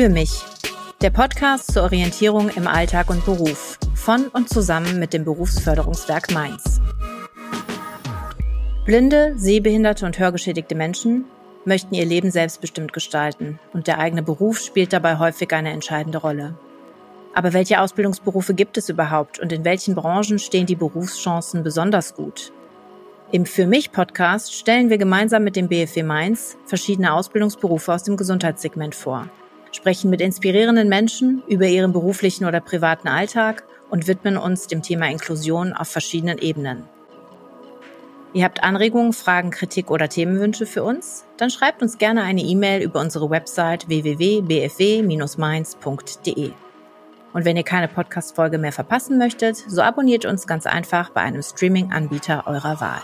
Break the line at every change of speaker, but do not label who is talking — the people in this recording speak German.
Für mich. Der Podcast zur Orientierung im Alltag und Beruf von und zusammen mit dem Berufsförderungswerk Mainz. Blinde, sehbehinderte und hörgeschädigte Menschen möchten ihr Leben selbstbestimmt gestalten und der eigene Beruf spielt dabei häufig eine entscheidende Rolle. Aber welche Ausbildungsberufe gibt es überhaupt und in welchen Branchen stehen die Berufschancen besonders gut? Im Für mich Podcast stellen wir gemeinsam mit dem BFW Mainz verschiedene Ausbildungsberufe aus dem Gesundheitssegment vor, sprechen mit inspirierenden Menschen über ihren beruflichen oder privaten Alltag und widmen uns dem Thema Inklusion auf verschiedenen Ebenen. Ihr habt Anregungen, Fragen, Kritik oder Themenwünsche für uns? Dann schreibt uns gerne eine E-Mail über unsere Website www.bfw-mainz.de. Und wenn ihr keine Podcast-Folge mehr verpassen möchtet, so abonniert uns ganz einfach bei einem Streaming-Anbieter eurer Wahl.